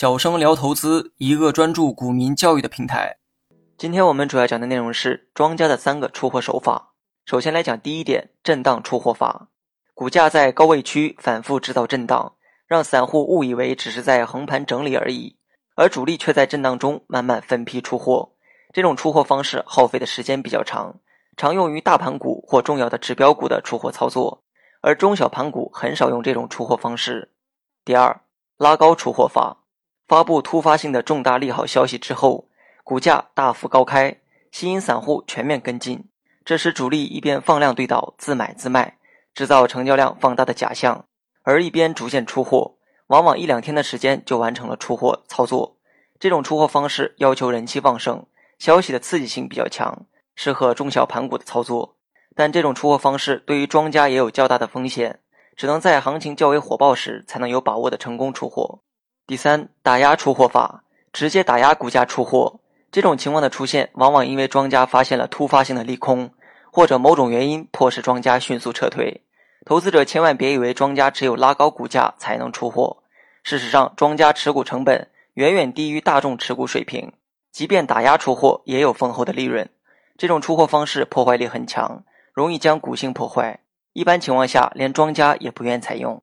小生聊投资，一个专注股民教育的平台。今天我们主要讲的内容是庄家的三个出货手法。首先来讲第一点，震荡出货法。股价在高位区反复制造震荡，让散户误以为只是在横盘整理而已，而主力却在震荡中慢慢分批出货。这种出货方式耗费的时间比较长，常用于大盘股或重要的指标股的出货操作，而中小盘股很少用这种出货方式。第二，拉高出货法。发布突发性的重大利好消息之后，股价大幅高开，吸引散户全面跟进。这时，主力一边放量对倒，自买自卖，制造成交量放大的假象，而一边逐渐出货，往往一两天的时间就完成了出货操作。这种出货方式要求人气旺盛，消息的刺激性比较强，适合中小盘股的操作。但这种出货方式对于庄家也有较大的风险，只能在行情较为火爆时才能有把握的成功出货。第三，打压出货法，直接打压股价出货。这种情况的出现，往往因为庄家发现了突发性的利空，或者某种原因迫使庄家迅速撤退。投资者千万别以为庄家只有拉高股价才能出货。事实上，庄家持股成本远远低于大众持股水平，即便打压出货，也有丰厚的利润。这种出货方式破坏力很强，容易将股性破坏。一般情况下，连庄家也不愿采用。